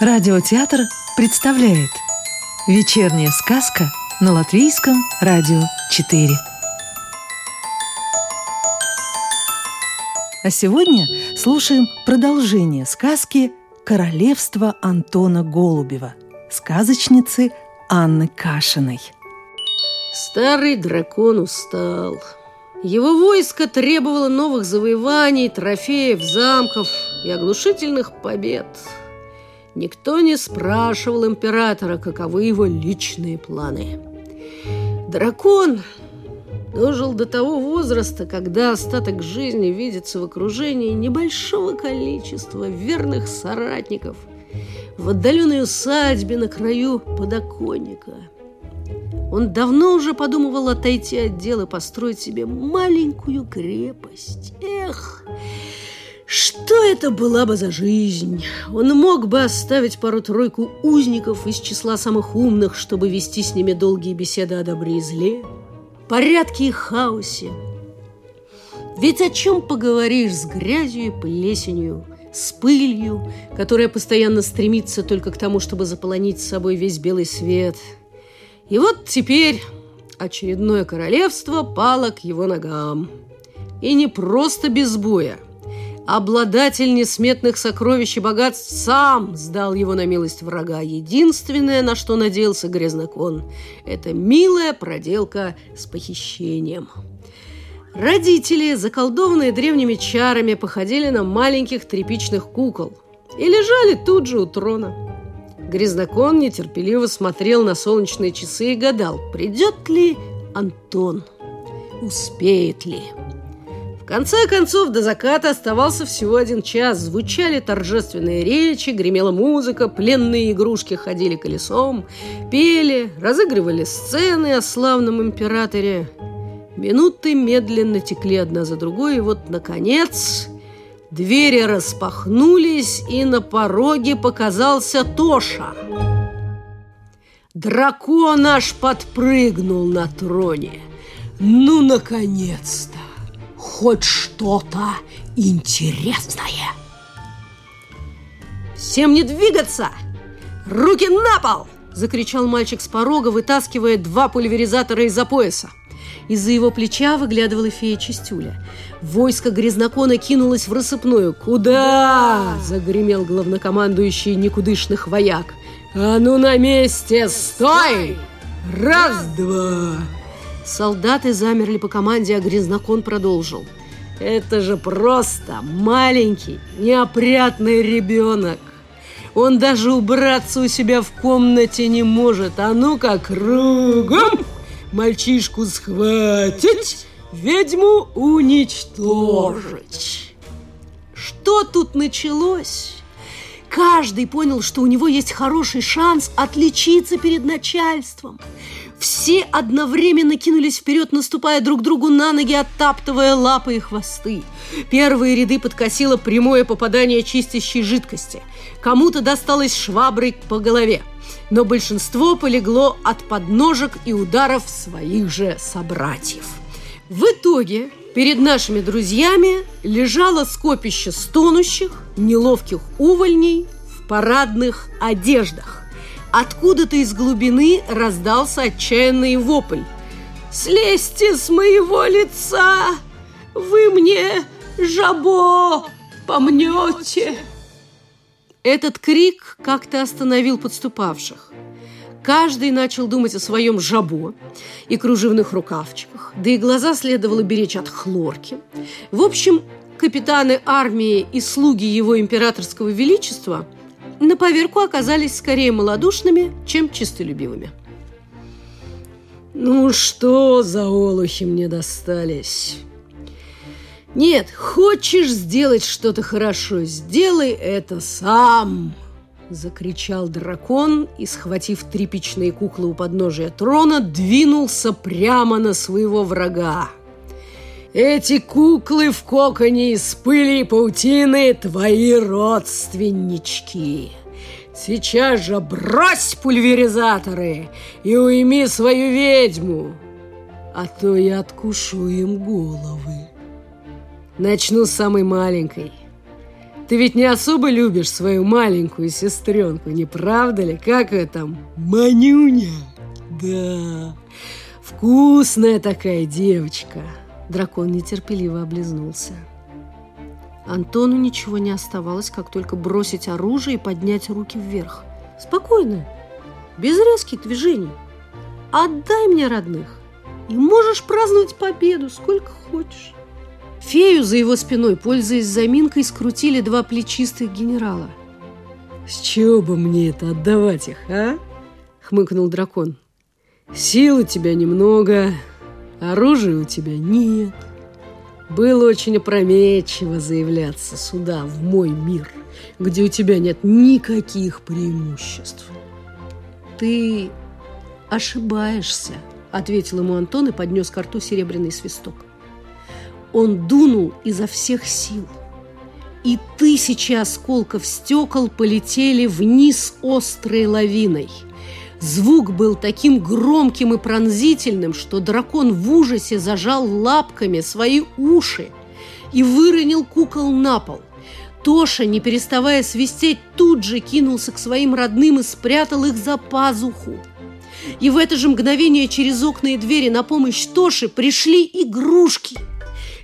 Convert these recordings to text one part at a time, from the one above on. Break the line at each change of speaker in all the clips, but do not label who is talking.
Радиотеатр представляет Вечерняя сказка на Латвийском радио 4 А сегодня слушаем продолжение сказки «Королевство Антона Голубева» сказочницы Анны Кашиной.
Старый дракон устал. Его войско требовало новых завоеваний, трофеев, замков и оглушительных побед – Никто не спрашивал императора, каковы его личные планы. Дракон дожил до того возраста, когда остаток жизни видится в окружении небольшого количества верных соратников в отдаленной усадьбе на краю подоконника. Он давно уже подумывал отойти от дела построить себе маленькую крепость. Эх, что это была бы за жизнь? Он мог бы оставить пару-тройку узников из числа самых умных, чтобы вести с ними долгие беседы о добре и зле, порядке и хаосе. Ведь о чем поговоришь с грязью и плесенью, с пылью, которая постоянно стремится только к тому, чтобы заполонить с собой весь белый свет. И вот теперь очередное королевство пало к его ногам. И не просто без боя – Обладатель несметных сокровищ и богатств сам сдал его на милость врага. Единственное, на что надеялся грязнокон, это милая проделка с похищением. Родители, заколдованные древними чарами, походили на маленьких тряпичных кукол и лежали тут же у трона. Грязнокон нетерпеливо смотрел на солнечные часы и гадал, придет ли Антон, успеет ли конце концов, до заката оставался всего один час. Звучали торжественные речи, гремела музыка, пленные игрушки ходили колесом, пели, разыгрывали сцены о славном императоре. Минуты медленно текли одна за другой, и вот, наконец, двери распахнулись, и на пороге показался Тоша. Дракон аж подпрыгнул на троне. Ну, наконец-то! Хоть что-то интересное. «Всем не двигаться! Руки на пол!» – закричал мальчик с порога, вытаскивая два пульверизатора из-за пояса. Из-за его плеча выглядывала фея Чистюля. Войско Грязнокона кинулось в рассыпную. «Куда?» – загремел главнокомандующий никудышных вояк. «А ну на месте! Стой! Раз-два!» Солдаты замерли по команде, а Грязнокон продолжил. Это же просто маленький, неопрятный ребенок. Он даже убраться у себя в комнате не может. А ну-ка, кругом мальчишку схватить, ведьму уничтожить. Что тут началось? Каждый понял, что у него есть хороший шанс отличиться перед начальством. Все одновременно кинулись вперед, наступая друг другу на ноги, оттаптывая лапы и хвосты. Первые ряды подкосило прямое попадание чистящей жидкости. Кому-то досталось шваброй по голове. Но большинство полегло от подножек и ударов своих же собратьев. В итоге перед нашими друзьями лежало скопище стонущих, неловких увольней в парадных одеждах. Откуда-то из глубины раздался отчаянный вопль. «Слезьте с моего лица! Вы мне жабо помнете!» Этот крик как-то остановил подступавших. Каждый начал думать о своем жабо и кружевных рукавчиках, да и глаза следовало беречь от хлорки. В общем, капитаны армии и слуги его императорского величества – на поверку оказались скорее малодушными, чем чистолюбивыми. «Ну что за олухи мне достались?» «Нет, хочешь сделать что-то хорошо, сделай это сам!» Закричал дракон и, схватив тряпичные куклы у подножия трона, двинулся прямо на своего врага. Эти куклы в коконе из пыли и паутины твои родственнички. Сейчас же брось пульверизаторы и уйми свою ведьму, а то я откушу им головы. Начну с самой маленькой. Ты ведь не особо любишь свою маленькую сестренку, не правда ли? Как ее там? Манюня. Да, вкусная такая девочка. Дракон нетерпеливо облизнулся. Антону ничего не оставалось, как только бросить оружие и поднять руки вверх. Спокойно, без резких движений. Отдай мне родных, и можешь праздновать победу сколько хочешь. Фею за его спиной, пользуясь заминкой, скрутили два плечистых генерала. «С чего бы мне это отдавать их, а?» — хмыкнул дракон. «Сил у тебя немного, оружия у тебя нет. Было очень опрометчиво заявляться сюда, в мой мир, где у тебя нет никаких преимуществ». «Ты ошибаешься», — ответил ему Антон и поднес к рту серебряный свисток. Он дунул изо всех сил. И тысячи осколков стекол полетели вниз острой лавиной. Звук был таким громким и пронзительным, что дракон в ужасе зажал лапками свои уши и выронил кукол на пол. Тоша, не переставая свистеть, тут же кинулся к своим родным и спрятал их за пазуху. И в это же мгновение через окна и двери на помощь Тоше пришли игрушки –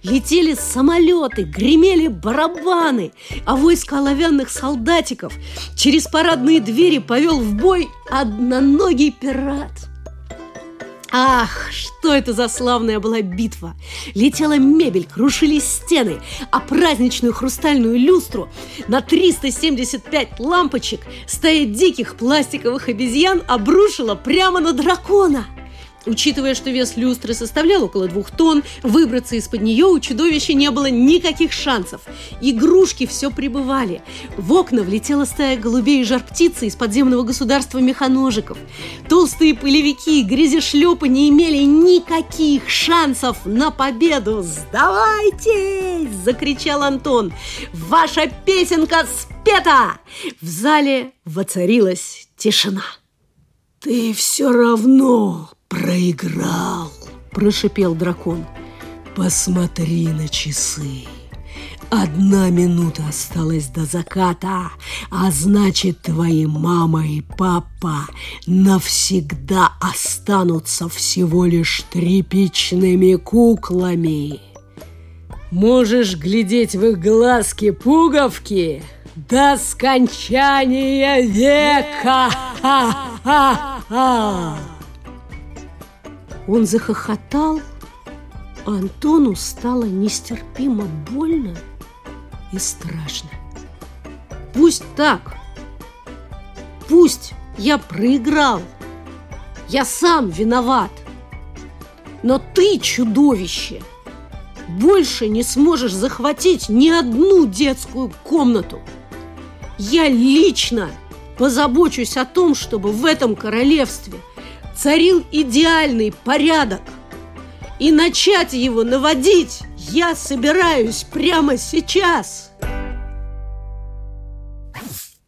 Летели самолеты, гремели барабаны, а войско оловянных солдатиков через парадные двери повел в бой одноногий пират. Ах, что это за славная была битва! Летела мебель, крушились стены, а праздничную хрустальную люстру на 375 лампочек стая диких пластиковых обезьян обрушила прямо на дракона – Учитывая, что вес люстры составлял около двух тонн, выбраться из-под нее у чудовища не было никаких шансов. Игрушки все прибывали. В окна влетела стая голубей и жар-птицы из подземного государства механожиков. Толстые пылевики и грязешлепы не имели никаких шансов на победу. «Сдавайтесь!» – закричал Антон. «Ваша песенка спета!» В зале воцарилась тишина. «Ты все равно проиграл!» – прошипел дракон. «Посмотри на часы!» Одна минута осталась до заката, а значит, твои мама и папа навсегда останутся всего лишь тряпичными куклами. Можешь глядеть в их глазки пуговки до скончания века! Ха-ха-ха! Он захохотал, а Антону стало нестерпимо больно и страшно. Пусть так, пусть я проиграл, я сам виноват, но ты, чудовище, больше не сможешь захватить ни одну детскую комнату. Я лично позабочусь о том, чтобы в этом королевстве – царил идеальный порядок. И начать его наводить я собираюсь прямо сейчас.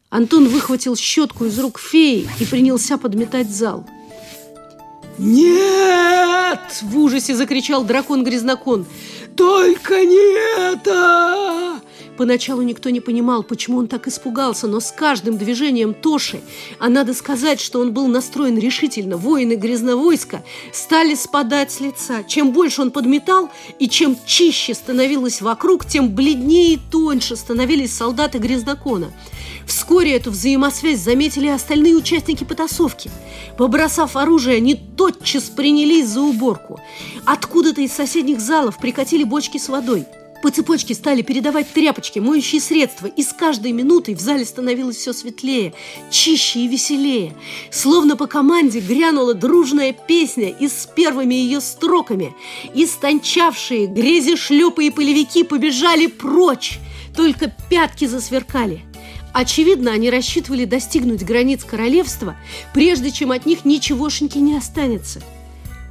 Антон выхватил щетку из рук феи и принялся подметать зал. «Нет!» – в ужасе закричал дракон-грязнокон. «Только не это!» Поначалу никто не понимал, почему он так испугался, но с каждым движением Тоши, а надо сказать, что он был настроен решительно, воины грязновойска стали спадать с лица. Чем больше он подметал и чем чище становилось вокруг, тем бледнее и тоньше становились солдаты грязнокона. Вскоре эту взаимосвязь заметили остальные участники потасовки. Побросав оружие, они тотчас принялись за уборку. Откуда-то из соседних залов прикатили бочки с водой – по цепочке стали передавать тряпочки, моющие средства, и с каждой минутой в зале становилось все светлее, чище и веселее. Словно по команде грянула дружная песня и с первыми ее строками. Истончавшие грези шлепы и полевики побежали прочь, только пятки засверкали. Очевидно, они рассчитывали достигнуть границ королевства, прежде чем от них ничегошеньки не останется.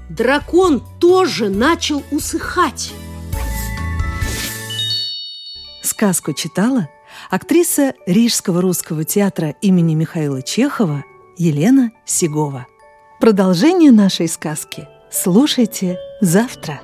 Дракон тоже начал усыхать.
Сказку читала актриса Рижского русского театра имени Михаила Чехова Елена Сигова. Продолжение нашей сказки слушайте завтра.